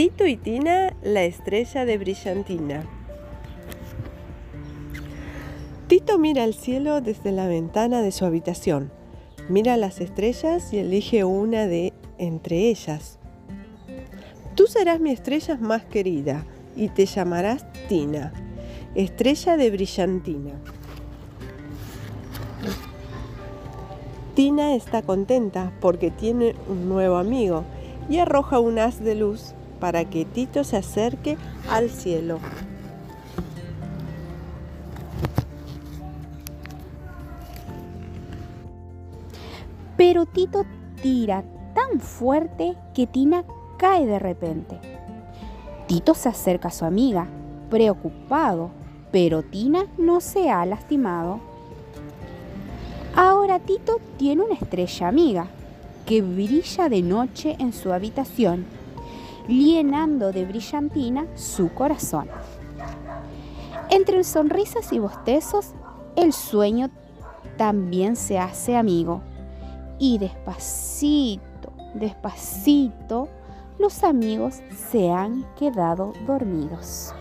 Tito y Tina, la estrella de brillantina. Tito mira al cielo desde la ventana de su habitación. Mira las estrellas y elige una de entre ellas. Tú serás mi estrella más querida y te llamarás Tina, estrella de brillantina. Tina está contenta porque tiene un nuevo amigo y arroja un haz de luz para que Tito se acerque al cielo. Pero Tito tira tan fuerte que Tina cae de repente. Tito se acerca a su amiga, preocupado, pero Tina no se ha lastimado. Ahora Tito tiene una estrella amiga que brilla de noche en su habitación, llenando de brillantina su corazón. Entre sonrisas y bostezos, el sueño también se hace amigo. Y despacito, despacito, los amigos se han quedado dormidos.